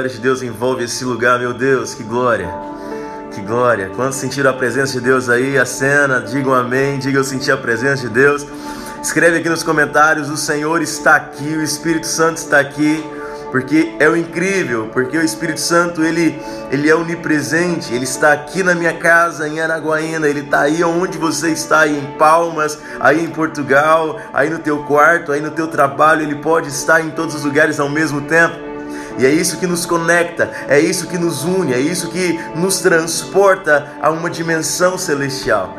glória de Deus envolve esse lugar, meu Deus, que glória. Que glória. Quantos sentiram a presença de Deus aí? A cena, digam amém, digam eu senti a presença de Deus. Escreve aqui nos comentários: o Senhor está aqui, o Espírito Santo está aqui porque é o incrível, porque o Espírito Santo ele, ele é onipresente, ele está aqui na minha casa em Araguaína, ele está aí onde você está, aí em Palmas, aí em Portugal, aí no teu quarto, aí no teu trabalho, ele pode estar em todos os lugares ao mesmo tempo. E é isso que nos conecta, é isso que nos une, é isso que nos transporta a uma dimensão celestial.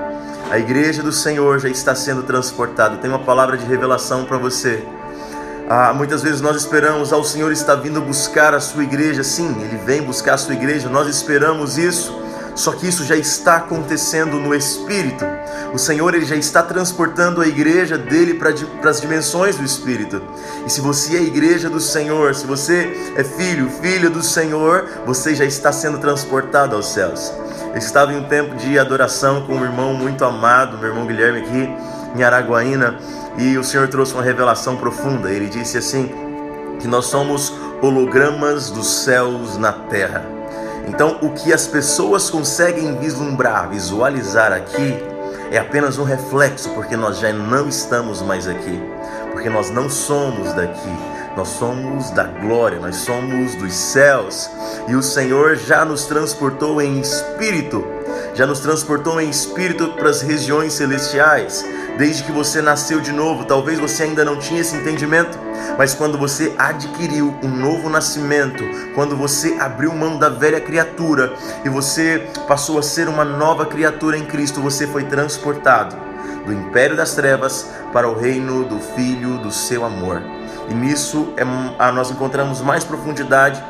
A igreja do Senhor já está sendo transportada. Tem uma palavra de revelação para você. Ah, muitas vezes nós esperamos, ah, o Senhor está vindo buscar a sua igreja. Sim, Ele vem buscar a sua igreja, nós esperamos isso. Só que isso já está acontecendo no Espírito. O Senhor ele já está transportando a igreja dele para as dimensões do Espírito. E se você é igreja do Senhor, se você é filho, filha do Senhor, você já está sendo transportado aos céus. Eu estava em um tempo de adoração com um irmão muito amado, meu irmão Guilherme aqui em Araguaína, e o Senhor trouxe uma revelação profunda. Ele disse assim: que nós somos hologramas dos céus na terra. Então, o que as pessoas conseguem vislumbrar, visualizar aqui, é apenas um reflexo, porque nós já não estamos mais aqui, porque nós não somos daqui, nós somos da glória, nós somos dos céus, e o Senhor já nos transportou em espírito, já nos transportou em espírito para as regiões celestiais desde que você nasceu de novo. Talvez você ainda não tinha esse entendimento, mas quando você adquiriu um novo nascimento, quando você abriu mão da velha criatura e você passou a ser uma nova criatura em Cristo, você foi transportado do império das trevas para o reino do Filho do seu amor. E nisso é, nós encontramos mais profundidade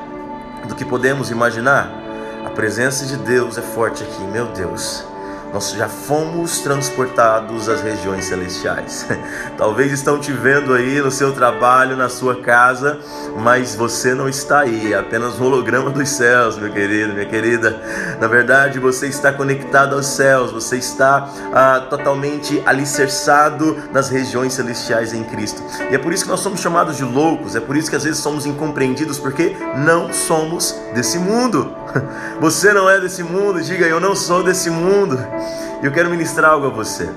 do que podemos imaginar. A presença de Deus é forte aqui, meu Deus nós já fomos transportados às regiões celestiais. Talvez estão te vendo aí no seu trabalho, na sua casa, mas você não está aí, é apenas um holograma dos céus, meu querido, minha querida. Na verdade, você está conectado aos céus, você está ah, totalmente alicerçado nas regiões celestiais em Cristo. E é por isso que nós somos chamados de loucos, é por isso que às vezes somos incompreendidos, porque não somos desse mundo. Você não é desse mundo, diga eu não sou desse mundo. E eu quero ministrar algo a você.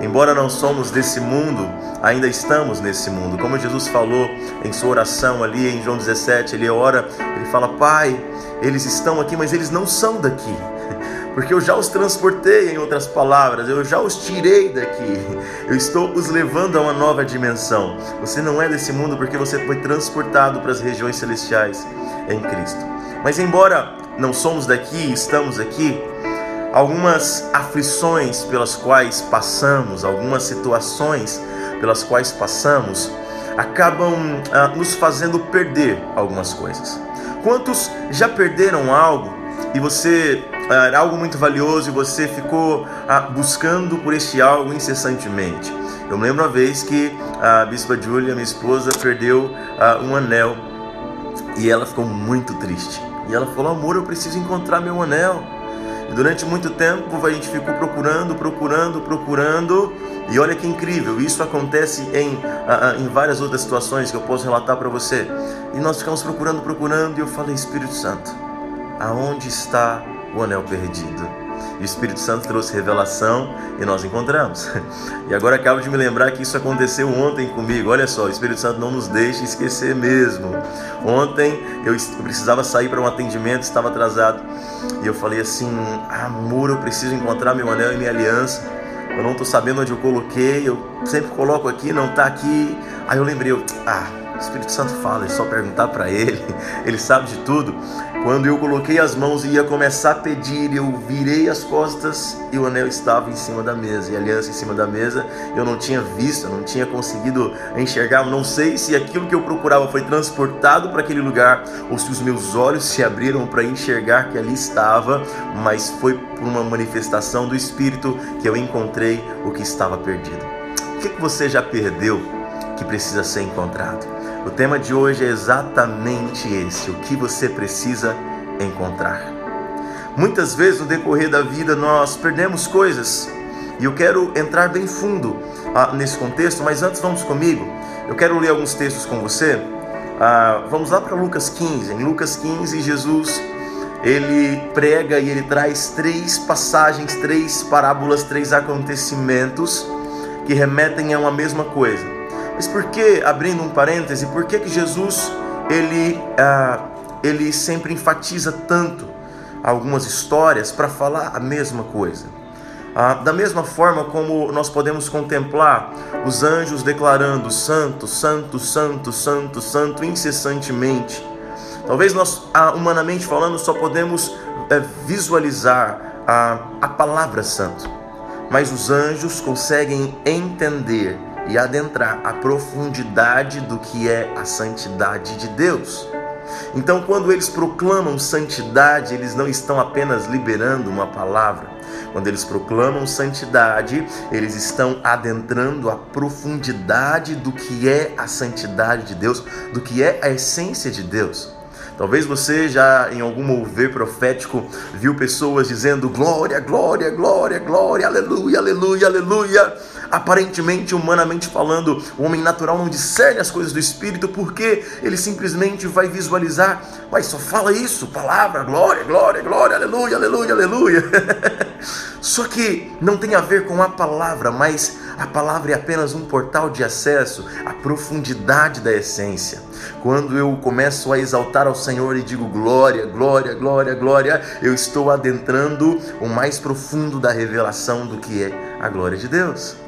Embora não somos desse mundo, ainda estamos nesse mundo. Como Jesus falou em sua oração ali em João 17, ele ora, ele fala: Pai, eles estão aqui, mas eles não são daqui. Porque eu já os transportei, em outras palavras, eu já os tirei daqui. Eu estou os levando a uma nova dimensão. Você não é desse mundo porque você foi transportado para as regiões celestiais em Cristo. Mas embora não somos daqui, estamos aqui, algumas aflições pelas quais passamos, algumas situações pelas quais passamos, acabam ah, nos fazendo perder algumas coisas. Quantos já perderam algo e você ah, era algo muito valioso e você ficou ah, buscando por este algo incessantemente? Eu lembro uma vez que a Bispa Júlia, minha esposa, perdeu ah, um anel e ela ficou muito triste. E ela falou: Amor, eu preciso encontrar meu anel. E durante muito tempo a gente ficou procurando, procurando, procurando. E olha que incrível, isso acontece em, em várias outras situações que eu posso relatar para você. E nós ficamos procurando, procurando. E eu falei: Espírito Santo, aonde está o anel perdido? E o Espírito Santo trouxe revelação e nós encontramos. E agora acabo de me lembrar que isso aconteceu ontem comigo. Olha só, o Espírito Santo não nos deixa esquecer mesmo. Ontem eu precisava sair para um atendimento, estava atrasado. E eu falei assim: amor, eu preciso encontrar meu anel e minha aliança. Eu não estou sabendo onde eu coloquei. Eu sempre coloco aqui, não está aqui. Aí eu lembrei: ah, o Espírito Santo fala, é só perguntar para ele, ele sabe de tudo. Quando eu coloquei as mãos e ia começar a pedir, eu virei as costas e o anel estava em cima da mesa, e a aliança em cima da mesa, eu não tinha visto, não tinha conseguido enxergar, não sei se aquilo que eu procurava foi transportado para aquele lugar ou se os meus olhos se abriram para enxergar que ali estava, mas foi por uma manifestação do Espírito que eu encontrei o que estava perdido. O que, que você já perdeu que precisa ser encontrado? O tema de hoje é exatamente esse: o que você precisa encontrar. Muitas vezes no decorrer da vida nós perdemos coisas e eu quero entrar bem fundo ah, nesse contexto, mas antes vamos comigo. Eu quero ler alguns textos com você. Ah, vamos lá para Lucas 15. Em Lucas 15, Jesus ele prega e ele traz três passagens, três parábolas, três acontecimentos que remetem a uma mesma coisa. Mas por que, abrindo um parêntese, por que, que Jesus ele, ah, ele sempre enfatiza tanto algumas histórias para falar a mesma coisa? Ah, da mesma forma como nós podemos contemplar os anjos declarando santo, santo, santo, santo, santo incessantemente. Talvez nós, ah, humanamente falando, só podemos é, visualizar a, a palavra santo, mas os anjos conseguem entender e adentrar a profundidade do que é a santidade de Deus. Então, quando eles proclamam santidade, eles não estão apenas liberando uma palavra. Quando eles proclamam santidade, eles estão adentrando a profundidade do que é a santidade de Deus, do que é a essência de Deus. Talvez você já em algum mover profético viu pessoas dizendo glória, glória, glória, glória, aleluia, aleluia, aleluia. Aparentemente, humanamente falando, o homem natural não discerne as coisas do espírito porque ele simplesmente vai visualizar, mas só fala isso, palavra, glória, glória, glória, aleluia, aleluia, aleluia. Só que não tem a ver com a palavra, mas a palavra é apenas um portal de acesso à profundidade da essência. Quando eu começo a exaltar ao Senhor e digo glória, glória, glória, glória, eu estou adentrando o mais profundo da revelação do que é a glória de Deus.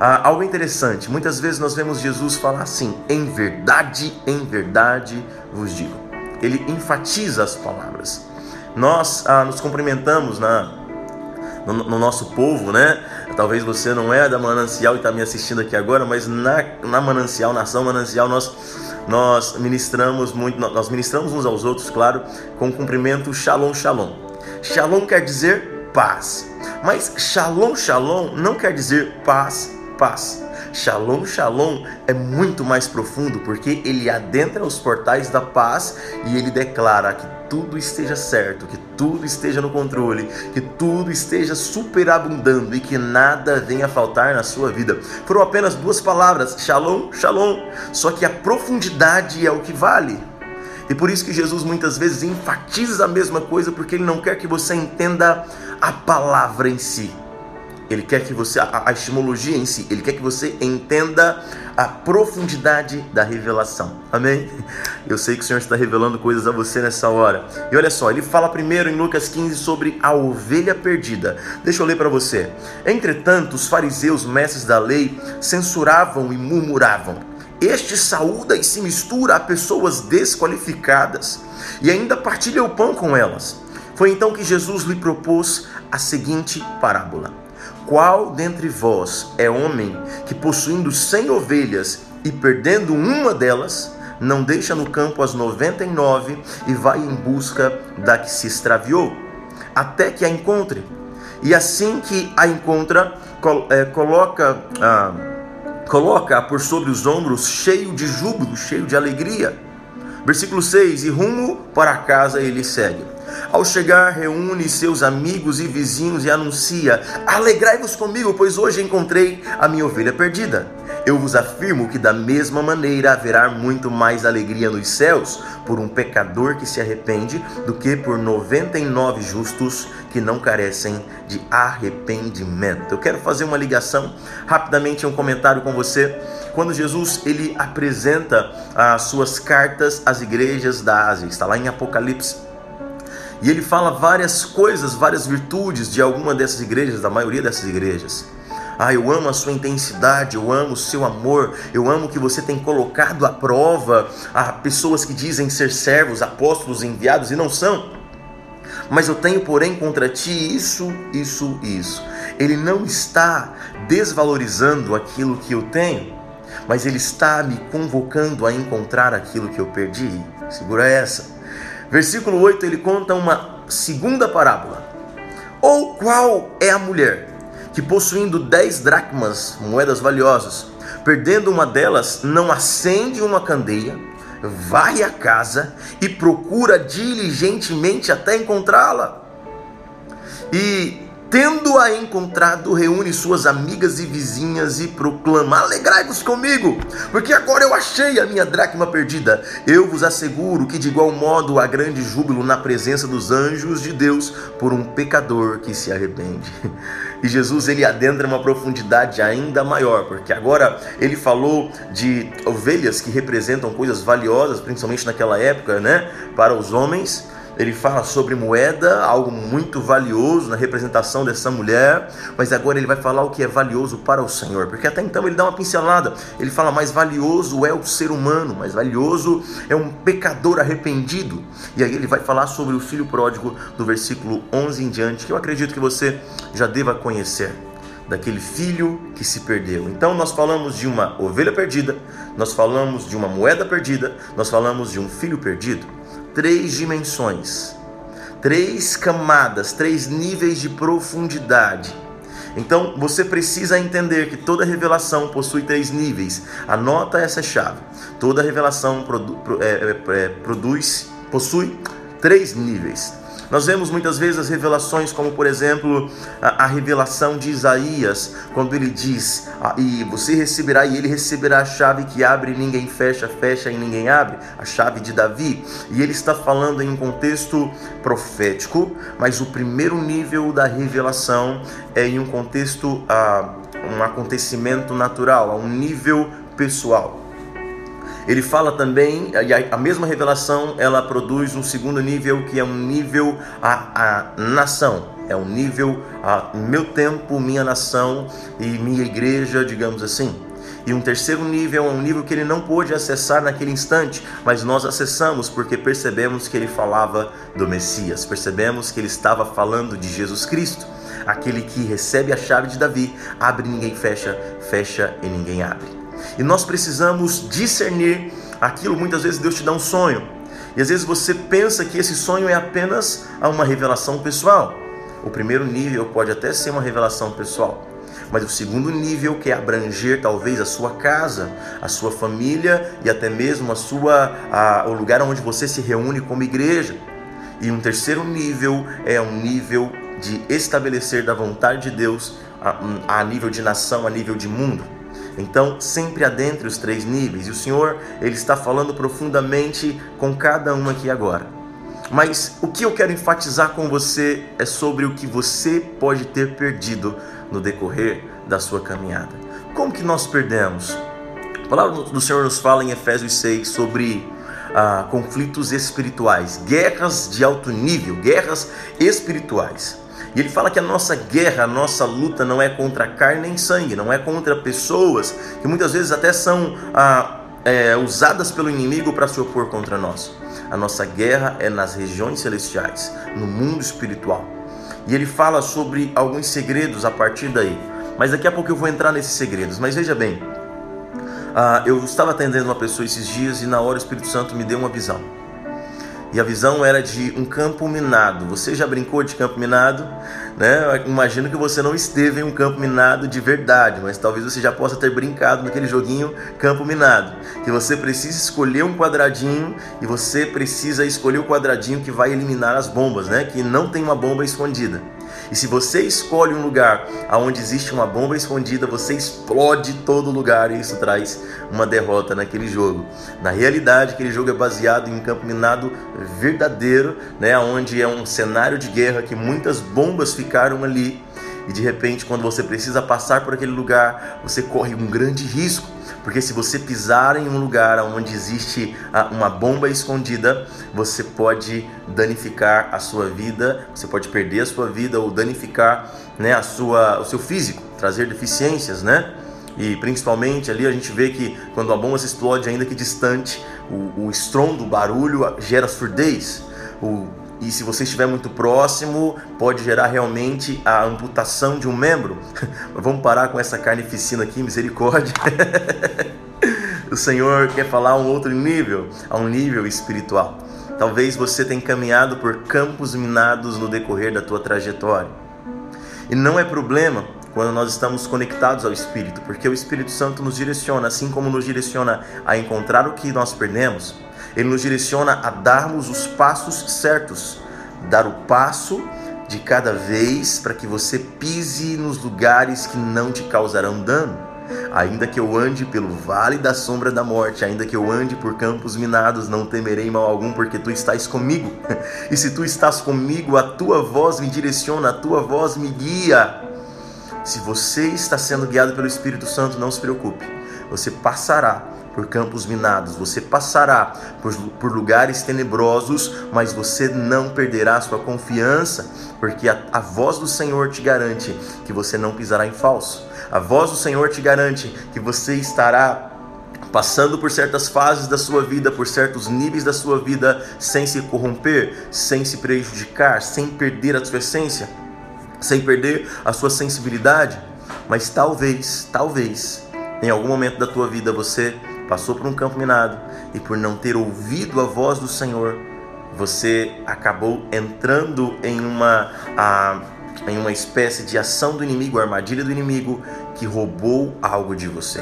Ah, algo interessante, muitas vezes nós vemos Jesus falar assim: em verdade, em verdade vos digo. Ele enfatiza as palavras. Nós ah, nos cumprimentamos na, no, no, nosso povo, né? Talvez você não é da Manancial e está me assistindo aqui agora, mas na, na Manancial, nação Manancial, nós nós ministramos muito, nós ministramos uns aos outros, claro, com o cumprimento Shalom Shalom. Shalom quer dizer paz, mas Shalom Shalom não quer dizer paz, paz. Shalom Shalom é muito mais profundo porque ele adentra os portais da paz e ele declara que tudo esteja certo, que tudo esteja no controle, que tudo esteja superabundando e que nada venha a faltar na sua vida. Foram apenas duas palavras, Shalom, Shalom, só que a profundidade é o que vale. E por isso que Jesus muitas vezes enfatiza a mesma coisa, porque ele não quer que você entenda a palavra em si. Ele quer que você, a, a estimologia em si, ele quer que você entenda a profundidade da revelação. Amém? Eu sei que o Senhor está revelando coisas a você nessa hora. E olha só, ele fala primeiro em Lucas 15 sobre a ovelha perdida. Deixa eu ler para você. Entretanto, os fariseus, mestres da lei, censuravam e murmuravam. Este saúda e se mistura a pessoas desqualificadas e ainda partilha o pão com elas. Foi então que Jesus lhe propôs a seguinte parábola qual dentre vós é homem que, possuindo cem ovelhas e perdendo uma delas, não deixa no campo as noventa e nove e vai em busca da que se extraviou, até que a encontre? E assim que a encontra, é, coloca, ah, coloca por sobre os ombros, cheio de júbilo, cheio de alegria. Versículo 6: E rumo para casa ele segue. Ao chegar, reúne seus amigos e vizinhos e anuncia: Alegrai-vos comigo, pois hoje encontrei a minha ovelha perdida. Eu vos afirmo que da mesma maneira haverá muito mais alegria nos céus por um pecador que se arrepende do que por 99 justos que não carecem de arrependimento. Eu quero fazer uma ligação rapidamente um comentário com você. Quando Jesus ele apresenta as suas cartas às igrejas da Ásia, está lá em Apocalipse e ele fala várias coisas, várias virtudes de alguma dessas igrejas, da maioria dessas igrejas. Ah, eu amo a sua intensidade, eu amo o seu amor, eu amo que você tem colocado à prova a pessoas que dizem ser servos, apóstolos enviados e não são. Mas eu tenho, porém, contra ti isso, isso isso. Ele não está desvalorizando aquilo que eu tenho, mas ele está me convocando a encontrar aquilo que eu perdi. Segura essa. Versículo 8 ele conta uma segunda parábola. Ou qual é a mulher que possuindo dez dracmas, moedas valiosas, perdendo uma delas, não acende uma candeia, vai à casa e procura diligentemente até encontrá-la? E Tendo-a encontrado, reúne suas amigas e vizinhas e proclama: Alegrai-vos comigo, porque agora eu achei a minha dracma perdida. Eu vos asseguro que, de igual modo, há grande júbilo na presença dos anjos de Deus por um pecador que se arrepende. E Jesus ele adentra uma profundidade ainda maior, porque agora ele falou de ovelhas que representam coisas valiosas, principalmente naquela época, né, para os homens ele fala sobre moeda, algo muito valioso na representação dessa mulher, mas agora ele vai falar o que é valioso para o Senhor, porque até então ele dá uma pincelada, ele fala mais valioso é o ser humano, mais valioso é um pecador arrependido, e aí ele vai falar sobre o filho pródigo do versículo 11 em diante, que eu acredito que você já deva conhecer daquele filho que se perdeu. Então nós falamos de uma ovelha perdida, nós falamos de uma moeda perdida, nós falamos de um filho perdido três dimensões, três camadas, três níveis de profundidade. Então você precisa entender que toda revelação possui três níveis. Anota essa chave. Toda revelação produ é, é, é, produz, possui três níveis. Nós vemos muitas vezes as revelações, como por exemplo a, a revelação de Isaías, quando ele diz: ah, E você receberá, e ele receberá a chave que abre e ninguém fecha, fecha e ninguém abre, a chave de Davi. E ele está falando em um contexto profético, mas o primeiro nível da revelação é em um contexto, ah, um acontecimento natural, a um nível pessoal. Ele fala também, a, a mesma revelação, ela produz um segundo nível que é um nível a, a nação. É um nível a meu tempo, minha nação e minha igreja, digamos assim. E um terceiro nível é um nível que ele não pôde acessar naquele instante, mas nós acessamos porque percebemos que ele falava do Messias, percebemos que ele estava falando de Jesus Cristo, aquele que recebe a chave de Davi, abre e ninguém fecha, fecha e ninguém abre. E nós precisamos discernir aquilo. Muitas vezes Deus te dá um sonho. E às vezes você pensa que esse sonho é apenas uma revelação pessoal. O primeiro nível pode até ser uma revelação pessoal. Mas o segundo nível quer abranger talvez a sua casa, a sua família e até mesmo a sua, a, o lugar onde você se reúne como igreja. E um terceiro nível é um nível de estabelecer da vontade de Deus a, a nível de nação, a nível de mundo. Então, sempre adentre os três níveis, e o Senhor, ele está falando profundamente com cada um aqui agora. Mas o que eu quero enfatizar com você é sobre o que você pode ter perdido no decorrer da sua caminhada. Como que nós perdemos? A palavra do Senhor nos fala em Efésios 6 sobre ah, conflitos espirituais, guerras de alto nível, guerras espirituais. E ele fala que a nossa guerra, a nossa luta não é contra carne nem sangue, não é contra pessoas que muitas vezes até são ah, é, usadas pelo inimigo para se opor contra nós. A nossa guerra é nas regiões celestiais, no mundo espiritual. E ele fala sobre alguns segredos a partir daí. Mas daqui a pouco eu vou entrar nesses segredos. Mas veja bem, ah, eu estava atendendo uma pessoa esses dias e na hora o Espírito Santo me deu uma visão. E a visão era de um campo minado. Você já brincou de campo minado? Né? Imagino que você não esteve em um campo minado de verdade, mas talvez você já possa ter brincado naquele joguinho campo minado. Que você precisa escolher um quadradinho e você precisa escolher o quadradinho que vai eliminar as bombas, né? Que não tem uma bomba escondida. E se você escolhe um lugar onde existe uma bomba escondida, você explode todo lugar e isso traz uma derrota naquele jogo. Na realidade, aquele jogo é baseado em um campo minado verdadeiro, né, onde é um cenário de guerra que muitas bombas ficaram ali. E de repente, quando você precisa passar por aquele lugar, você corre um grande risco porque se você pisar em um lugar onde existe ah, uma bomba escondida, você pode danificar a sua vida, você pode perder a sua vida ou danificar né, a sua, o seu físico, trazer deficiências, né? E principalmente ali a gente vê que quando a bomba se explode, ainda que distante, o, o estrondo, o barulho gera surdez. O, e se você estiver muito próximo, pode gerar realmente a amputação de um membro. Vamos parar com essa carnificina aqui, misericórdia. o Senhor quer falar a um outro nível, a um nível espiritual. Talvez você tenha caminhado por campos minados no decorrer da tua trajetória. E não é problema quando nós estamos conectados ao Espírito, porque o Espírito Santo nos direciona, assim como nos direciona a encontrar o que nós perdemos ele nos direciona a darmos os passos certos, dar o passo de cada vez para que você pise nos lugares que não te causarão dano. Ainda que eu ande pelo vale da sombra da morte, ainda que eu ande por campos minados, não temerei mal algum, porque tu estás comigo. E se tu estás comigo, a tua voz me direciona, a tua voz me guia. Se você está sendo guiado pelo Espírito Santo, não se preocupe. Você passará por campos minados, você passará por, por lugares tenebrosos, mas você não perderá sua confiança, porque a, a voz do Senhor te garante que você não pisará em falso. A voz do Senhor te garante que você estará passando por certas fases da sua vida, por certos níveis da sua vida, sem se corromper, sem se prejudicar, sem perder a sua essência, sem perder a sua sensibilidade. Mas talvez, talvez, em algum momento da tua vida você passou por um campo minado e por não ter ouvido a voz do Senhor, você acabou entrando em uma, em uma espécie de ação do inimigo, armadilha do inimigo que roubou algo de você.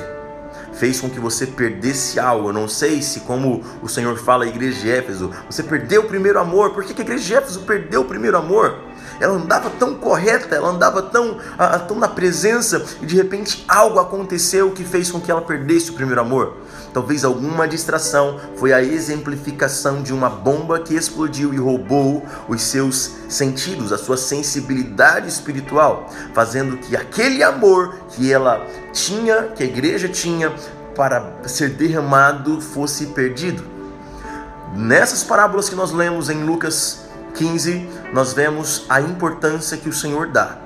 Fez com que você perdesse algo. Eu não sei se, como o Senhor fala à igreja de Éfeso, você perdeu o primeiro amor. Por que, que a igreja de Éfeso perdeu o primeiro amor? Ela andava tão correta, ela andava tão, tão na presença e de repente algo aconteceu que fez com que ela perdesse o primeiro amor. Talvez alguma distração foi a exemplificação de uma bomba que explodiu e roubou os seus sentidos, a sua sensibilidade espiritual, fazendo que aquele amor que ela tinha, que a igreja tinha para ser derramado fosse perdido. Nessas parábolas que nós lemos em Lucas 15, nós vemos a importância que o Senhor dá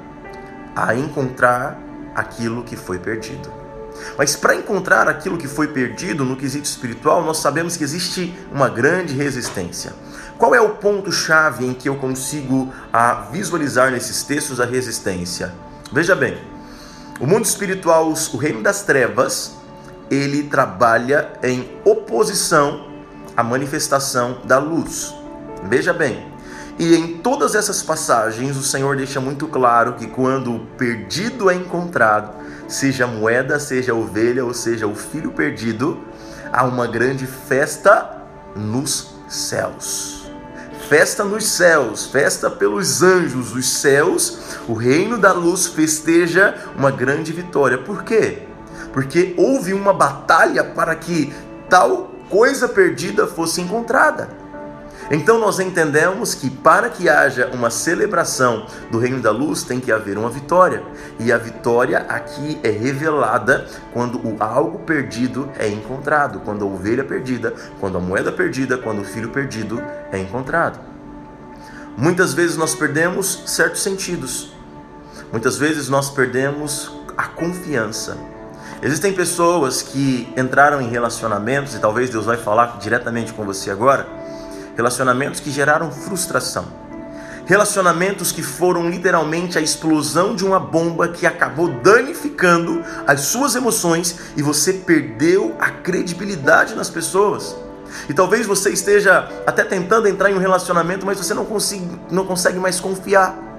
a encontrar aquilo que foi perdido. Mas para encontrar aquilo que foi perdido no quesito espiritual, nós sabemos que existe uma grande resistência. Qual é o ponto-chave em que eu consigo a, visualizar nesses textos a resistência? Veja bem, o mundo espiritual, o reino das trevas, ele trabalha em oposição à manifestação da luz. Veja bem, e em todas essas passagens, o Senhor deixa muito claro que quando o perdido é encontrado, seja moeda, seja ovelha, ou seja o filho perdido, há uma grande festa nos céus. Festa nos céus, festa pelos anjos, os céus, o reino da luz festeja uma grande vitória. Por quê? Porque houve uma batalha para que tal coisa perdida fosse encontrada. Então nós entendemos que para que haja uma celebração do reino da luz tem que haver uma vitória. E a vitória aqui é revelada quando o algo perdido é encontrado, quando a ovelha perdida, quando a moeda perdida, quando o filho perdido é encontrado. Muitas vezes nós perdemos certos sentidos. Muitas vezes nós perdemos a confiança. Existem pessoas que entraram em relacionamentos e talvez Deus vai falar diretamente com você agora relacionamentos que geraram frustração, relacionamentos que foram literalmente a explosão de uma bomba que acabou danificando as suas emoções e você perdeu a credibilidade nas pessoas. E talvez você esteja até tentando entrar em um relacionamento, mas você não consegue, não consegue mais confiar.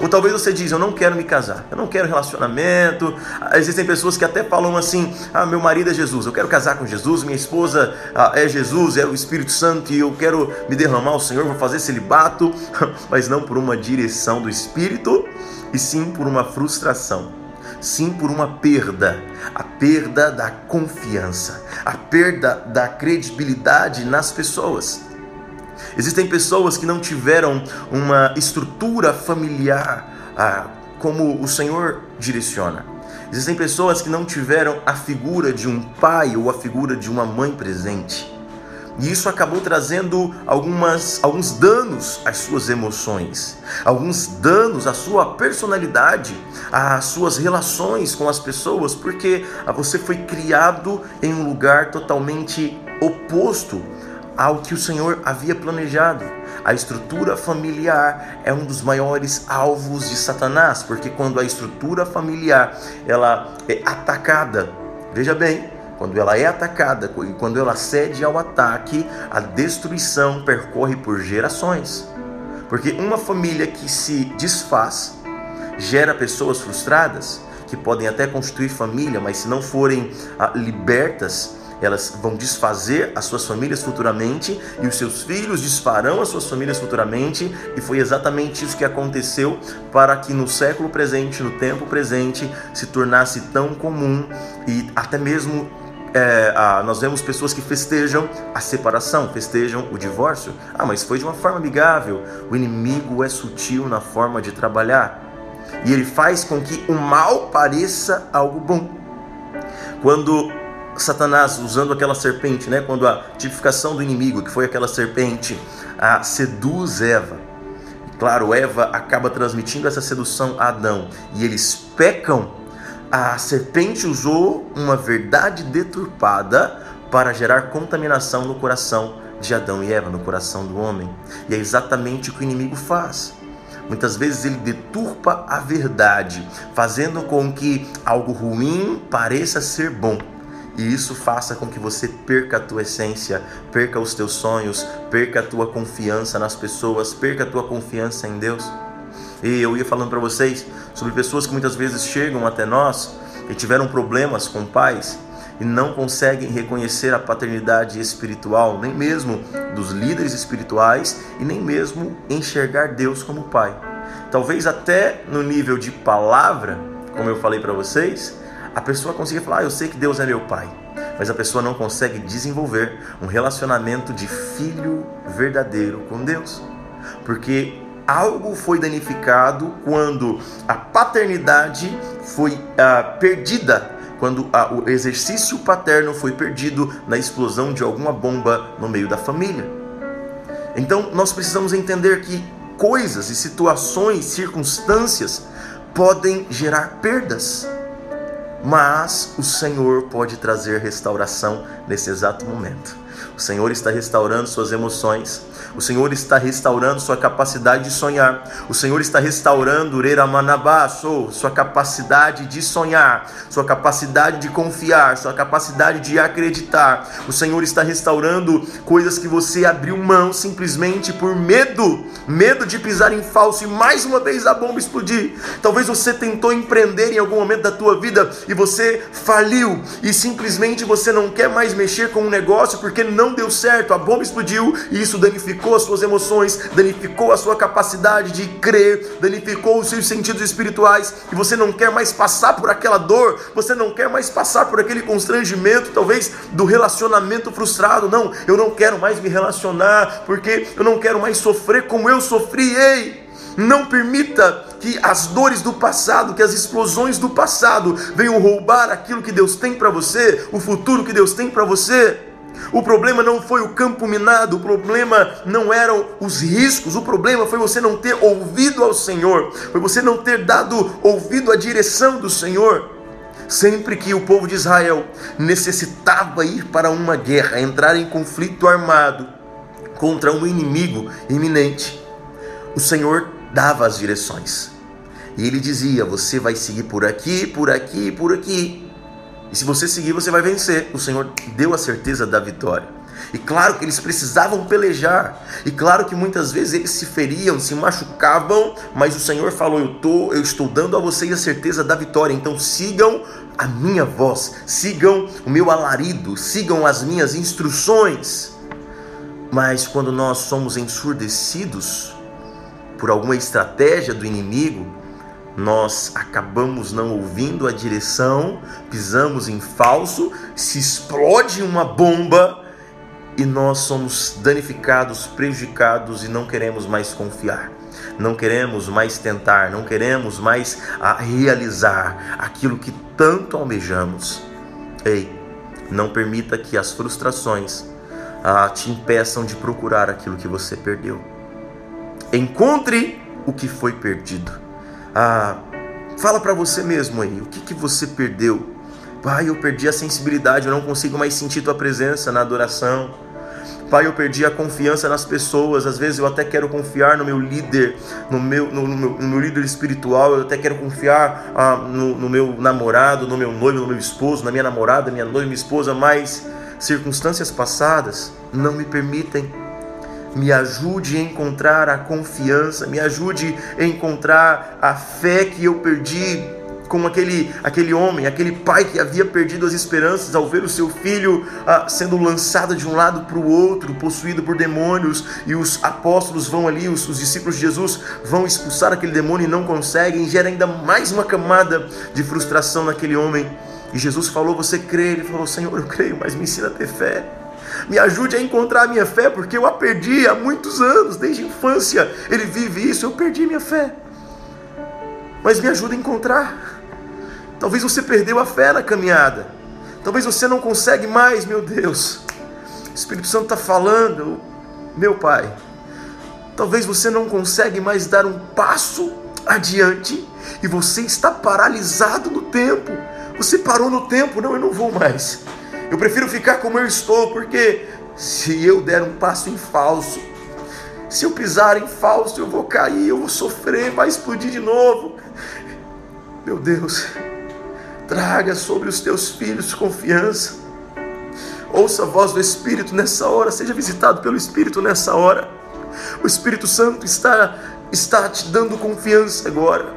Ou talvez você diz, eu não quero me casar, eu não quero relacionamento. Existem pessoas que até falam assim, ah, meu marido é Jesus, eu quero casar com Jesus, minha esposa ah, é Jesus, é o Espírito Santo e eu quero me derramar ao Senhor, vou fazer celibato, mas não por uma direção do Espírito, e sim por uma frustração, sim por uma perda, a perda da confiança, a perda da credibilidade nas pessoas. Existem pessoas que não tiveram uma estrutura familiar ah, como o Senhor direciona. Existem pessoas que não tiveram a figura de um pai ou a figura de uma mãe presente. E isso acabou trazendo algumas, alguns danos às suas emoções, alguns danos à sua personalidade, às suas relações com as pessoas, porque você foi criado em um lugar totalmente oposto ao que o Senhor havia planejado. A estrutura familiar é um dos maiores alvos de Satanás, porque quando a estrutura familiar ela é atacada, veja bem, quando ela é atacada e quando ela cede ao ataque, a destruição percorre por gerações. Porque uma família que se desfaz gera pessoas frustradas que podem até constituir família, mas se não forem ah, libertas elas vão desfazer as suas famílias futuramente e os seus filhos desfarão as suas famílias futuramente, e foi exatamente isso que aconteceu para que no século presente, no tempo presente, se tornasse tão comum e até mesmo é, nós vemos pessoas que festejam a separação, festejam o divórcio. Ah, mas foi de uma forma amigável. O inimigo é sutil na forma de trabalhar e ele faz com que o mal pareça algo bom. Quando Satanás, usando aquela serpente, né, quando a tipificação do inimigo, que foi aquela serpente, a seduz Eva. Claro, Eva acaba transmitindo essa sedução a Adão e eles pecam a serpente usou uma verdade deturpada para gerar contaminação no coração de Adão e Eva, no coração do homem. E é exatamente o que o inimigo faz. Muitas vezes ele deturpa a verdade, fazendo com que algo ruim pareça ser bom. E isso faça com que você perca a tua essência, perca os teus sonhos, perca a tua confiança nas pessoas, perca a tua confiança em Deus. E eu ia falando para vocês sobre pessoas que muitas vezes chegam até nós e tiveram problemas com pais e não conseguem reconhecer a paternidade espiritual, nem mesmo dos líderes espirituais e nem mesmo enxergar Deus como pai. Talvez até no nível de palavra, como eu falei para vocês, a pessoa consiga falar: ah, "Eu sei que Deus é meu pai", mas a pessoa não consegue desenvolver um relacionamento de filho verdadeiro com Deus. Porque algo foi danificado quando a paternidade foi ah, perdida, quando ah, o exercício paterno foi perdido na explosão de alguma bomba no meio da família. Então nós precisamos entender que coisas e situações, circunstâncias podem gerar perdas, mas o Senhor pode trazer restauração nesse exato momento. O Senhor está restaurando suas emoções, o Senhor está restaurando sua capacidade de sonhar. O Senhor está restaurando sua capacidade de sonhar, sua capacidade de confiar, sua capacidade de acreditar. O Senhor está restaurando coisas que você abriu mão simplesmente por medo, medo de pisar em falso e mais uma vez a bomba explodir. Talvez você tentou empreender em algum momento da tua vida e você faliu e simplesmente você não quer mais mexer com um negócio porque não deu certo, a bomba explodiu e isso danificou as suas emoções, danificou a sua capacidade de crer, danificou os seus sentidos espirituais, e você não quer mais passar por aquela dor, você não quer mais passar por aquele constrangimento, talvez do relacionamento frustrado. Não, eu não quero mais me relacionar, porque eu não quero mais sofrer como eu sofri. Ei! Não permita que as dores do passado, que as explosões do passado venham roubar aquilo que Deus tem para você, o futuro que Deus tem para você. O problema não foi o campo minado, o problema não eram os riscos, o problema foi você não ter ouvido ao Senhor, foi você não ter dado ouvido à direção do Senhor. Sempre que o povo de Israel necessitava ir para uma guerra, entrar em conflito armado contra um inimigo iminente, o Senhor dava as direções. E ele dizia: Você vai seguir por aqui, por aqui, por aqui. E se você seguir, você vai vencer. O Senhor deu a certeza da vitória. E claro que eles precisavam pelejar. E claro que muitas vezes eles se feriam, se machucavam, mas o Senhor falou: "Eu tô, eu estou dando a vocês a certeza da vitória. Então sigam a minha voz, sigam o meu alarido, sigam as minhas instruções." Mas quando nós somos ensurdecidos por alguma estratégia do inimigo, nós acabamos não ouvindo a direção, pisamos em falso, se explode uma bomba e nós somos danificados, prejudicados e não queremos mais confiar. Não queremos mais tentar, não queremos mais ah, realizar aquilo que tanto almejamos. Ei, não permita que as frustrações ah, te impeçam de procurar aquilo que você perdeu. Encontre o que foi perdido ah, fala para você mesmo aí, o que, que você perdeu? Pai, eu perdi a sensibilidade, eu não consigo mais sentir tua presença na adoração. Pai, eu perdi a confiança nas pessoas. Às vezes eu até quero confiar no meu líder, no meu, no, no meu, no meu líder espiritual. Eu até quero confiar ah, no, no, meu namorado, no meu noivo, no meu esposo, na minha namorada, minha noiva, minha esposa. Mas circunstâncias passadas não me permitem me ajude a encontrar a confiança, me ajude a encontrar a fé que eu perdi como aquele, aquele homem, aquele pai que havia perdido as esperanças ao ver o seu filho ah, sendo lançado de um lado para o outro, possuído por demônios, e os apóstolos vão ali, os, os discípulos de Jesus vão expulsar aquele demônio e não conseguem, gera ainda mais uma camada de frustração naquele homem. E Jesus falou: Você crê? Ele falou: Senhor, eu creio, mas me ensina a ter fé. Me ajude a encontrar a minha fé, porque eu a perdi há muitos anos, desde a infância. Ele vive isso, eu perdi minha fé. Mas me ajuda a encontrar. Talvez você perdeu a fé na caminhada. Talvez você não consegue mais, meu Deus. O Espírito Santo está falando, meu Pai. Talvez você não consegue mais dar um passo adiante e você está paralisado no tempo. Você parou no tempo, não, eu não vou mais. Eu prefiro ficar como eu estou, porque se eu der um passo em falso, se eu pisar em falso, eu vou cair, eu vou sofrer, vai explodir de novo. Meu Deus, Traga sobre os teus filhos confiança. Ouça a voz do Espírito nessa hora, seja visitado pelo Espírito nessa hora. O Espírito Santo está, está te dando confiança agora.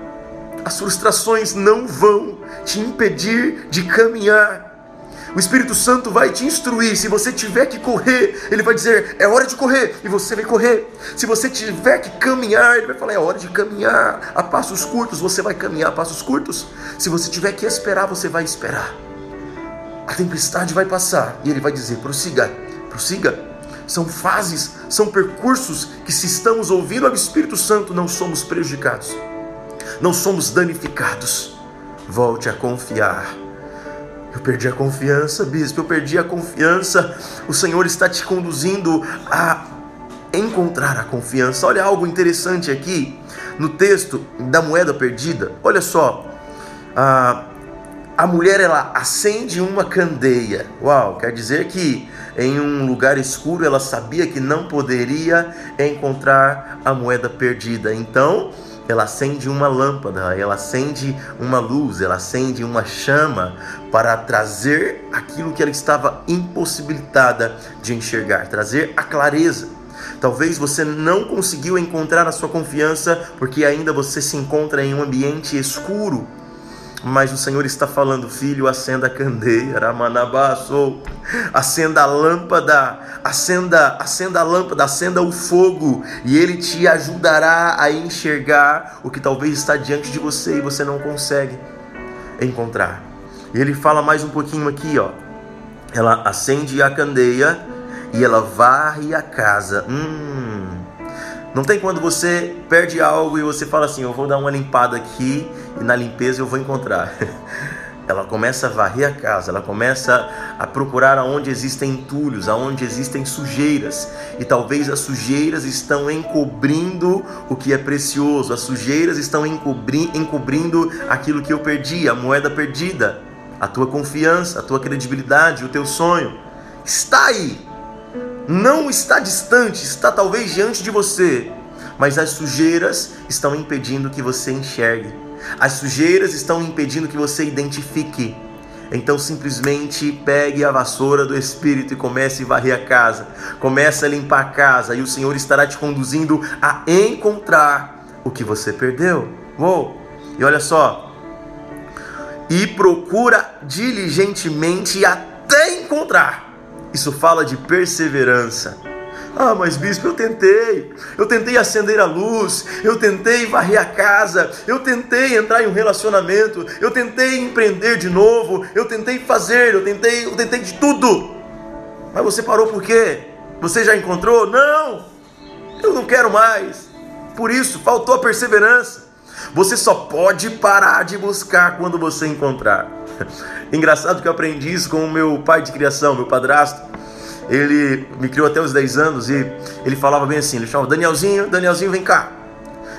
As frustrações não vão te impedir de caminhar o Espírito Santo vai te instruir. Se você tiver que correr, ele vai dizer: é hora de correr, e você vai correr. Se você tiver que caminhar, ele vai falar: é hora de caminhar a passos curtos, você vai caminhar a passos curtos. Se você tiver que esperar, você vai esperar. A tempestade vai passar e ele vai dizer: prossiga, prossiga. São fases, são percursos que, se estamos ouvindo ao Espírito Santo, não somos prejudicados, não somos danificados. Volte a confiar eu perdi a confiança, bispo, eu perdi a confiança. O Senhor está te conduzindo a encontrar a confiança. Olha algo interessante aqui no texto da moeda perdida. Olha só, a, a mulher ela acende uma candeia. Uau, quer dizer que em um lugar escuro ela sabia que não poderia encontrar a moeda perdida. Então, ela acende uma lâmpada, ela acende uma luz, ela acende uma chama para trazer aquilo que ela estava impossibilitada de enxergar, trazer a clareza. Talvez você não conseguiu encontrar a sua confiança porque ainda você se encontra em um ambiente escuro mas o Senhor está falando, filho, acenda a candeia, Ramanabaçou, acenda a lâmpada, acenda, acenda a lâmpada, acenda o fogo, e ele te ajudará a enxergar o que talvez está diante de você e você não consegue encontrar. E ele fala mais um pouquinho aqui, ó. Ela acende a candeia e ela varre a casa. Hum, não tem quando você perde algo e você fala assim: Eu vou dar uma limpada aqui e na limpeza eu vou encontrar. Ela começa a varrer a casa, ela começa a procurar aonde existem entulhos, aonde existem sujeiras. E talvez as sujeiras estão encobrindo o que é precioso, as sujeiras estão encobri encobrindo aquilo que eu perdi, a moeda perdida, a tua confiança, a tua credibilidade, o teu sonho. Está aí, não está distante, está talvez diante de você, mas as sujeiras estão impedindo que você enxergue, as sujeiras estão impedindo que você identifique. Então simplesmente pegue a vassoura do Espírito e comece a varrer a casa, comece a limpar a casa, e o Senhor estará te conduzindo a encontrar o que você perdeu. Uou! E olha só, e procura diligentemente até encontrar. Isso fala de perseverança. Ah, mas bispo, eu tentei. Eu tentei acender a luz, eu tentei varrer a casa, eu tentei entrar em um relacionamento, eu tentei empreender de novo, eu tentei fazer, eu tentei, eu tentei de tudo. Mas você parou por quê? Você já encontrou? Não. Eu não quero mais. Por isso, faltou a perseverança. Você só pode parar de buscar quando você encontrar. Engraçado que eu aprendi isso com o meu pai de criação, meu padrasto. Ele me criou até os 10 anos e ele falava bem assim, ele chamava Danielzinho, Danielzinho, vem cá.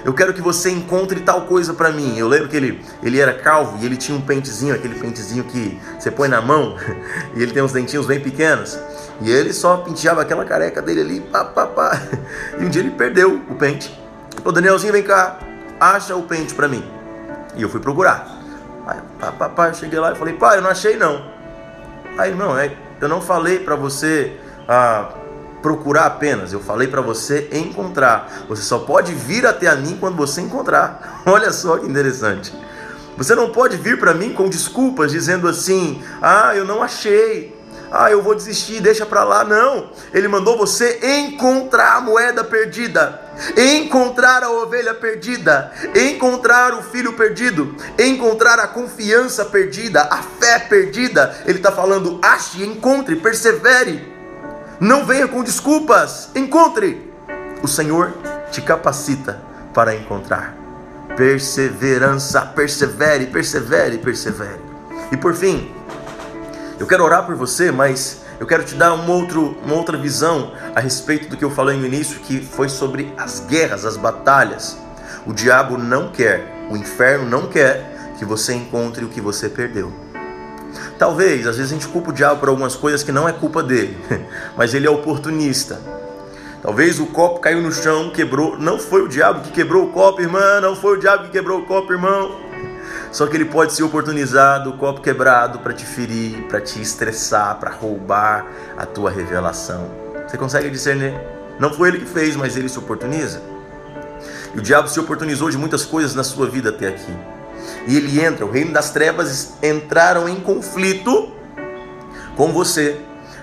Eu quero que você encontre tal coisa para mim. Eu lembro que ele, ele era calvo e ele tinha um pentezinho, aquele pentezinho que você põe na mão, e ele tem uns dentinhos bem pequenos. E ele só penteava aquela careca dele ali, pá, pá, pá. E um dia ele perdeu o pente. Ô Danielzinho, vem cá, acha o pente para mim. E eu fui procurar. Papai, eu cheguei lá e falei, pai, eu não achei não. Aí, não, é, eu não falei para você ah, procurar apenas, eu falei para você encontrar. Você só pode vir até a mim quando você encontrar. Olha só que interessante. Você não pode vir para mim com desculpas dizendo assim: "Ah, eu não achei. Ah, eu vou desistir, deixa para lá". Não. Ele mandou você encontrar a moeda perdida, encontrar a ovelha perdida, encontrar o filho perdido, encontrar a confiança perdida, a fé perdida. Ele está falando: ache, encontre, persevere. Não venha com desculpas, encontre. O Senhor te capacita para encontrar. Perseverança, persevere, persevere, persevere. E por fim, eu quero orar por você, mas eu quero te dar um outro, uma outra visão a respeito do que eu falei no início, que foi sobre as guerras, as batalhas. O diabo não quer, o inferno não quer que você encontre o que você perdeu. Talvez, às vezes a gente culpa o diabo por algumas coisas que não é culpa dele, mas ele é oportunista. Talvez o copo caiu no chão, quebrou. Não foi o diabo que quebrou o copo, irmã. Não foi o diabo que quebrou o copo, irmão. Só que ele pode ser oportunizado, copo quebrado, para te ferir, para te estressar, para roubar a tua revelação. Você consegue discernir? Não foi ele que fez, mas ele se oportuniza. E o diabo se oportunizou de muitas coisas na sua vida até aqui. E ele entra, o reino das trevas entraram em conflito com você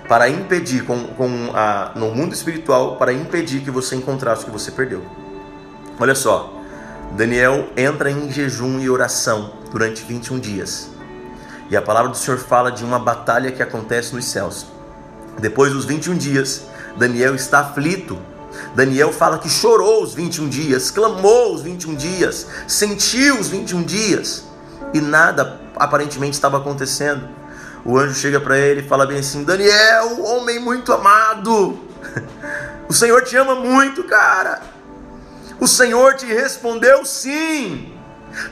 para impedir, com, com a, no mundo espiritual, para impedir que você encontrasse o que você perdeu. Olha só, Daniel entra em jejum e oração durante 21 dias. E a palavra do Senhor fala de uma batalha que acontece nos céus. Depois dos 21 dias, Daniel está aflito. Daniel fala que chorou os 21 dias, clamou os 21 dias, sentiu os 21 dias e nada aparentemente estava acontecendo o anjo chega para ele e fala bem assim: Daniel, homem muito amado, o Senhor te ama muito, cara. O Senhor te respondeu sim.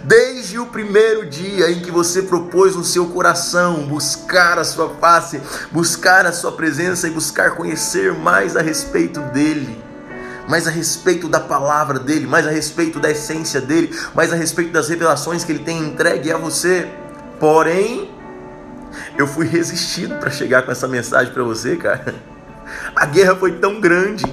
Desde o primeiro dia em que você propôs no seu coração buscar a sua face, buscar a sua presença e buscar conhecer mais a respeito dele, mais a respeito da palavra dele, mais a respeito da essência dele, mais a respeito das revelações que ele tem entregue a você. Porém, eu fui resistido para chegar com essa mensagem para você, cara. A guerra foi tão grande.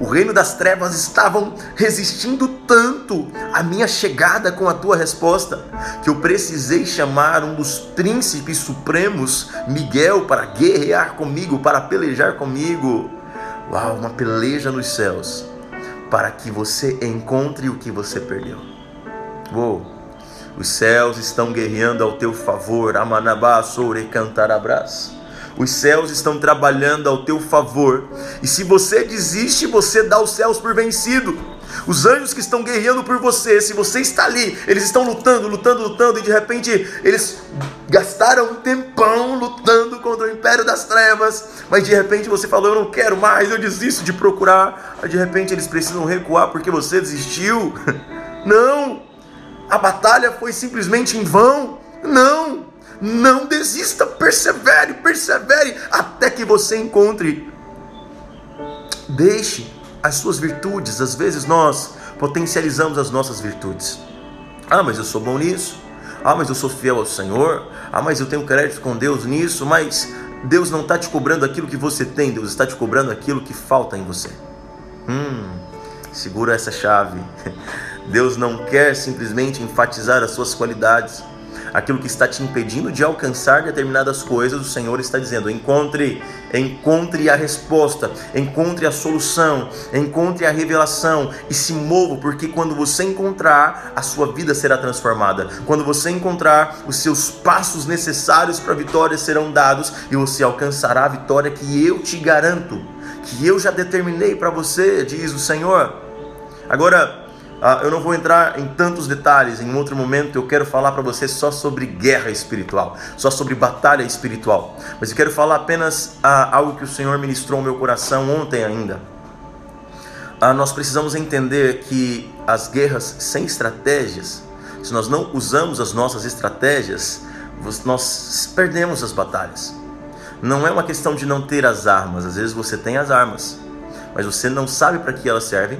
O reino das trevas estavam resistindo tanto à minha chegada com a tua resposta, que eu precisei chamar um dos príncipes supremos, Miguel, para guerrear comigo, para pelejar comigo. Uau, uma peleja nos céus, para que você encontre o que você perdeu. Uou. Os céus estão guerreando ao teu favor. Amanabá, Soure, Cantarabras. Os céus estão trabalhando ao teu favor. E se você desiste, você dá os céus por vencido. Os anjos que estão guerreando por você, se você está ali, eles estão lutando, lutando, lutando, e de repente eles gastaram um tempão lutando contra o império das trevas, mas de repente você falou: Eu não quero mais, eu desisto de procurar. Aí de repente eles precisam recuar porque você desistiu. Não! a batalha foi simplesmente em vão. Não, não desista, persevere, persevere até que você encontre. Deixe as suas virtudes, às vezes nós potencializamos as nossas virtudes. Ah, mas eu sou bom nisso. Ah, mas eu sou fiel ao Senhor. Ah, mas eu tenho crédito com Deus nisso. Mas Deus não está te cobrando aquilo que você tem, Deus está te cobrando aquilo que falta em você. Hum, segura essa chave. Deus não quer simplesmente enfatizar as suas qualidades. Aquilo que está te impedindo de alcançar determinadas coisas, o Senhor está dizendo: encontre, encontre a resposta, encontre a solução, encontre a revelação e se mova, porque quando você encontrar, a sua vida será transformada. Quando você encontrar, os seus passos necessários para a vitória serão dados e você alcançará a vitória que eu te garanto, que eu já determinei para você, diz o Senhor. Agora, ah, eu não vou entrar em tantos detalhes, em outro momento eu quero falar para você só sobre guerra espiritual, só sobre batalha espiritual. Mas eu quero falar apenas ah, algo que o Senhor ministrou ao meu coração ontem ainda. Ah, nós precisamos entender que as guerras sem estratégias, se nós não usamos as nossas estratégias, nós perdemos as batalhas. Não é uma questão de não ter as armas, às vezes você tem as armas, mas você não sabe para que elas servem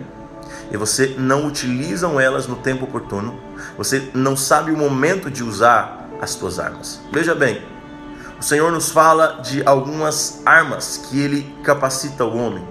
e você não utilizam elas no tempo oportuno, você não sabe o momento de usar as suas armas. Veja bem, o Senhor nos fala de algumas armas que ele capacita o homem.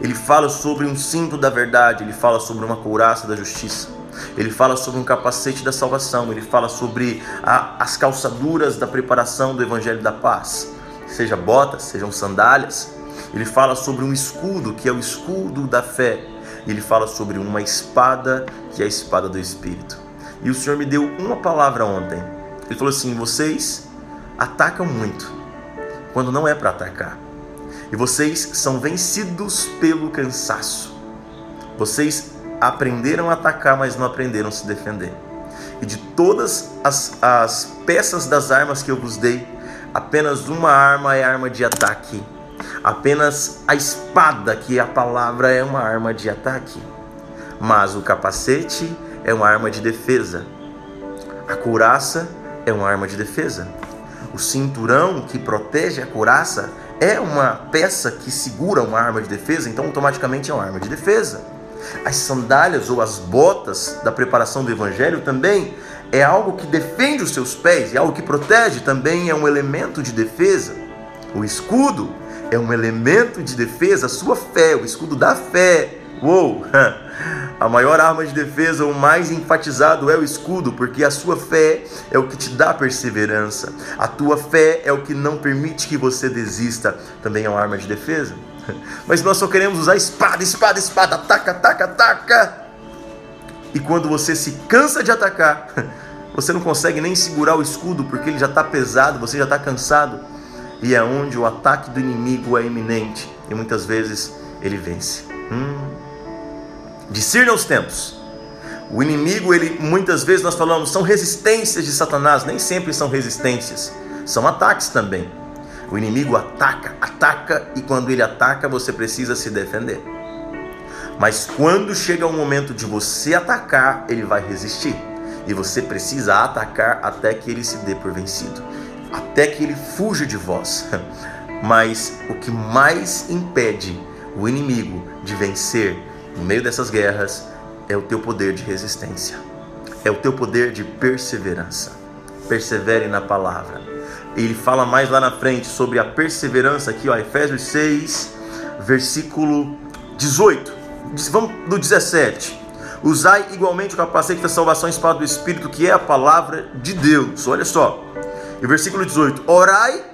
Ele fala sobre um cinto da verdade, ele fala sobre uma couraça da justiça. Ele fala sobre um capacete da salvação, ele fala sobre a, as calçaduras da preparação do evangelho da paz, seja botas, sejam sandálias. Ele fala sobre um escudo, que é o escudo da fé. Ele fala sobre uma espada, que é a espada do espírito. E o Senhor me deu uma palavra ontem. Ele falou assim: "Vocês atacam muito quando não é para atacar. E vocês são vencidos pelo cansaço. Vocês aprenderam a atacar, mas não aprenderam a se defender. E de todas as, as peças das armas que eu vos dei, apenas uma arma é arma de ataque. Apenas a espada, que a palavra, é uma arma de ataque. Mas o capacete é uma arma de defesa. A couraça é uma arma de defesa. O cinturão que protege a couraça é uma peça que segura uma arma de defesa, então automaticamente é uma arma de defesa. As sandálias ou as botas da preparação do evangelho também é algo que defende os seus pés, é algo que protege, também é um elemento de defesa. O escudo é um elemento de defesa, a sua fé, o escudo da fé. Uou! A maior arma de defesa, o mais enfatizado é o escudo, porque a sua fé é o que te dá perseverança. A tua fé é o que não permite que você desista. Também é uma arma de defesa. Mas nós só queremos usar espada, espada, espada, ataca, ataca, ataca. E quando você se cansa de atacar, você não consegue nem segurar o escudo porque ele já está pesado, você já está cansado. E é onde o ataque do inimigo é iminente e muitas vezes ele vence. Hum. Discirna os tempos. O inimigo, ele muitas vezes nós falamos, são resistências de Satanás, nem sempre são resistências, são ataques também. O inimigo ataca, ataca e quando ele ataca você precisa se defender. Mas quando chega o momento de você atacar, ele vai resistir. E você precisa atacar até que ele se dê por vencido, até que ele fuja de vós. Mas o que mais impede o inimigo de vencer no meio dessas guerras é o teu poder de resistência, é o teu poder de perseverança. Persevere na palavra. Ele fala mais lá na frente sobre a perseverança aqui, ó, Efésios 6, versículo 18. Vamos do 17. Usai igualmente o capacete da salvação e espada do Espírito, que é a palavra de Deus. Olha só. E versículo 18: Orai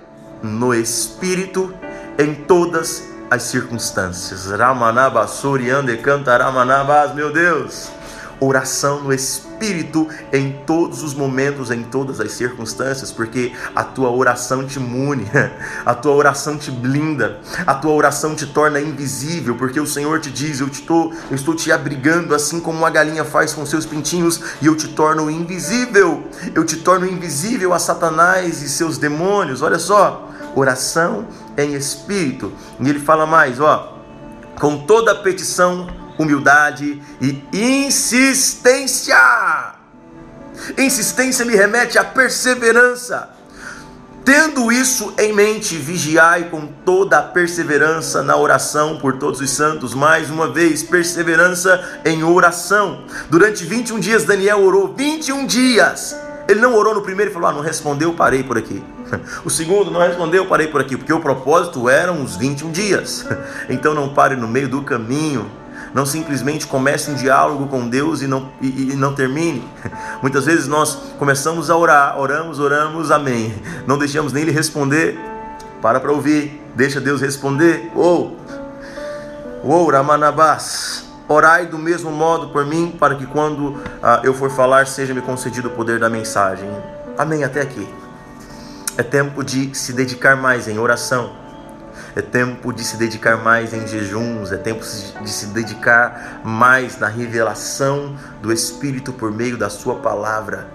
no Espírito em todas as circunstâncias. Ramanabasoriande cantaramanabas, meu Deus. Oração no Espírito em todos os momentos, em todas as circunstâncias, porque a tua oração te imune, a tua oração te blinda, a tua oração te torna invisível, porque o Senhor te diz: Eu, te tô, eu estou te abrigando assim como uma galinha faz com seus pintinhos, e eu te torno invisível, eu te torno invisível a Satanás e seus demônios. Olha só, oração em espírito. E ele fala mais, ó, com toda petição, humildade e insistência. Insistência me remete à perseverança. Tendo isso em mente, vigiai com toda a perseverança na oração por todos os santos. Mais uma vez, perseverança em oração. Durante 21 dias, Daniel orou 21 dias. Ele não orou no primeiro e falou: Ah, não respondeu, parei por aqui. O segundo não respondeu, parei por aqui, porque o propósito eram os 21 dias. Então não pare no meio do caminho. Não simplesmente comece um diálogo com Deus e não, e, e não termine. Muitas vezes nós começamos a orar, oramos, oramos, amém. Não deixamos nem Ele responder. Para para ouvir, deixa Deus responder. Ou, oh, ou, oh, Ramanabás. Orai do mesmo modo por mim, para que quando ah, eu for falar, seja me concedido o poder da mensagem. Amém. Até aqui. É tempo de se dedicar mais em oração. É tempo de se dedicar mais em jejuns. É tempo de se dedicar mais na revelação do Espírito por meio da Sua palavra.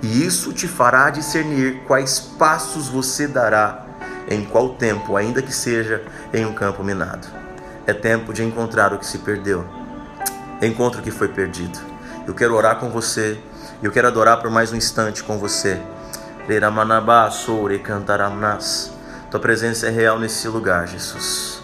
E isso te fará discernir quais passos você dará em qual tempo, ainda que seja em um campo minado. É tempo de encontrar o que se perdeu. Encontre o que foi perdido. Eu quero orar com você. Eu quero adorar por mais um instante com você. Tua presença é real nesse lugar, Jesus.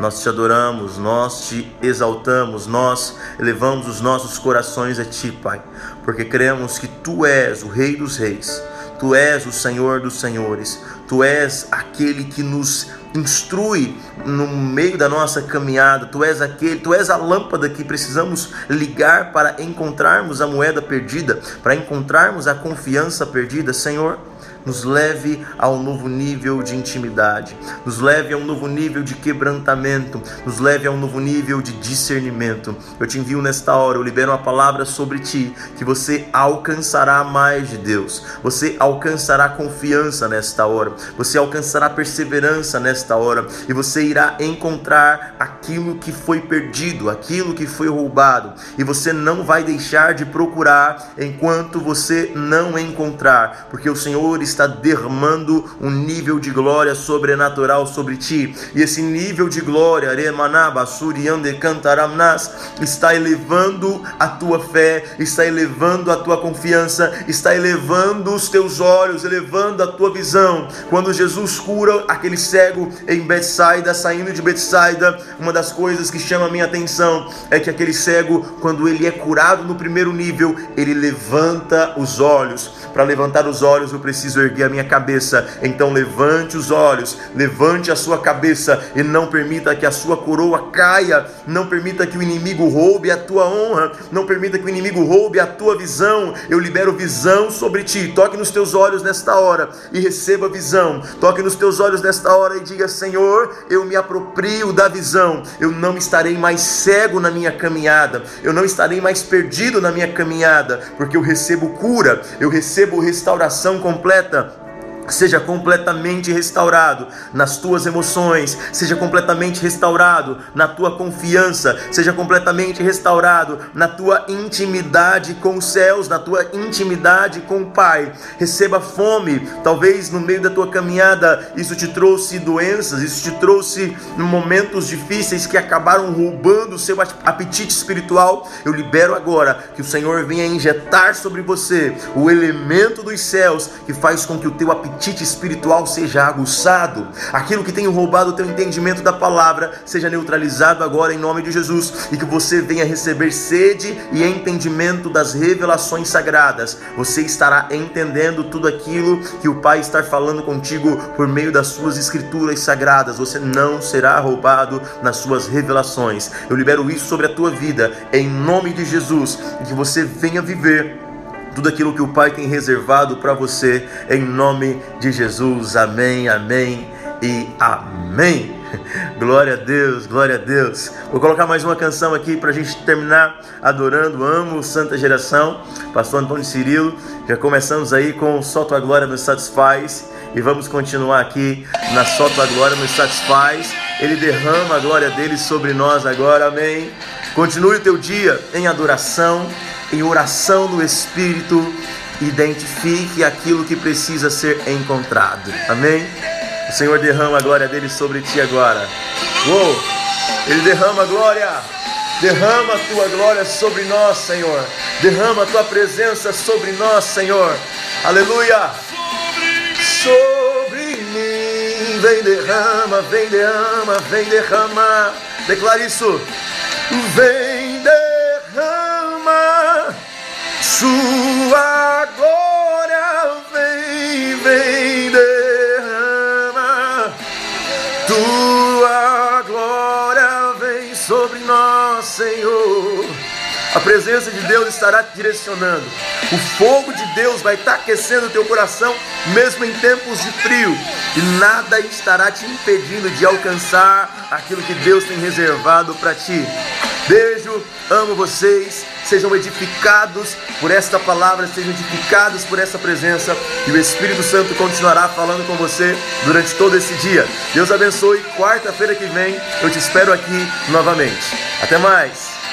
Nós te adoramos, nós te exaltamos, nós elevamos os nossos corações a Ti, Pai, porque cremos que Tu és o Rei dos Reis, Tu és o Senhor dos Senhores, Tu és aquele que nos instrui no meio da nossa caminhada. Tu és aquele, tu és a lâmpada que precisamos ligar para encontrarmos a moeda perdida, para encontrarmos a confiança perdida, Senhor nos leve a um novo nível de intimidade, nos leve a um novo nível de quebrantamento, nos leve a um novo nível de discernimento. Eu te envio nesta hora, eu libero uma palavra sobre ti, que você alcançará mais de Deus, você alcançará confiança nesta hora, você alcançará perseverança nesta hora. E você irá encontrar aquilo que foi perdido, aquilo que foi roubado, e você não vai deixar de procurar enquanto você não encontrar, porque o Senhor está está derramando um nível de glória sobrenatural sobre ti. E esse nível de glória, está elevando a tua fé, está elevando a tua confiança, está elevando os teus olhos, elevando a tua visão. Quando Jesus cura aquele cego em Betsaida, saindo de Betsaida, uma das coisas que chama a minha atenção é que aquele cego, quando ele é curado no primeiro nível, ele levanta os olhos. Para levantar os olhos, eu preciso erguer a minha cabeça. Então levante os olhos, levante a sua cabeça e não permita que a sua coroa caia. Não permita que o inimigo roube a tua honra. Não permita que o inimigo roube a tua visão. Eu libero visão sobre ti. Toque nos teus olhos nesta hora e receba visão. Toque nos teus olhos nesta hora e diga: Senhor, eu me aproprio da visão. Eu não estarei mais cego na minha caminhada. Eu não estarei mais perdido na minha caminhada, porque eu recebo cura, eu recebo restauração completa the Seja completamente restaurado nas tuas emoções, seja completamente restaurado na tua confiança, seja completamente restaurado na tua intimidade com os céus, na tua intimidade com o Pai. Receba fome, talvez no meio da tua caminhada isso te trouxe doenças, isso te trouxe momentos difíceis que acabaram roubando o seu apetite espiritual. Eu libero agora que o Senhor venha injetar sobre você o elemento dos céus que faz com que o teu apetite apetite espiritual seja aguçado, aquilo que tem roubado o teu entendimento da palavra seja neutralizado agora em nome de Jesus e que você venha receber sede e entendimento das revelações sagradas. Você estará entendendo tudo aquilo que o Pai está falando contigo por meio das suas escrituras sagradas. Você não será roubado nas suas revelações. Eu libero isso sobre a tua vida em nome de Jesus e que você venha viver tudo aquilo que o Pai tem reservado para você, em nome de Jesus. Amém, amém e amém. Glória a Deus, glória a Deus. Vou colocar mais uma canção aqui para a gente terminar adorando. Amo Santa Geração, Pastor Antônio Cirilo. Já começamos aí com Só Tua Glória nos satisfaz e vamos continuar aqui na Só Tua Glória nos satisfaz. Ele derrama a glória dele sobre nós agora, amém. Continue o teu dia em adoração em oração no Espírito, identifique aquilo que precisa ser encontrado. Amém? O Senhor derrama a glória dele sobre ti agora. Uou! Ele derrama a glória. Derrama a tua glória sobre nós, Senhor. Derrama a tua presença sobre nós, Senhor. Aleluia! Sobre mim, vem derrama, vem derrama, vem derrama. Declare isso. Vem sua glória vem, vem, derrama. Tua glória vem sobre nós, Senhor. A presença de Deus estará te direcionando. O fogo de Deus vai estar aquecendo o teu coração, mesmo em tempos de frio. E nada estará te impedindo de alcançar aquilo que Deus tem reservado para ti. Beijo, amo vocês. Sejam edificados por esta palavra, sejam edificados por essa presença e o Espírito Santo continuará falando com você durante todo esse dia. Deus abençoe. Quarta-feira que vem eu te espero aqui novamente. Até mais.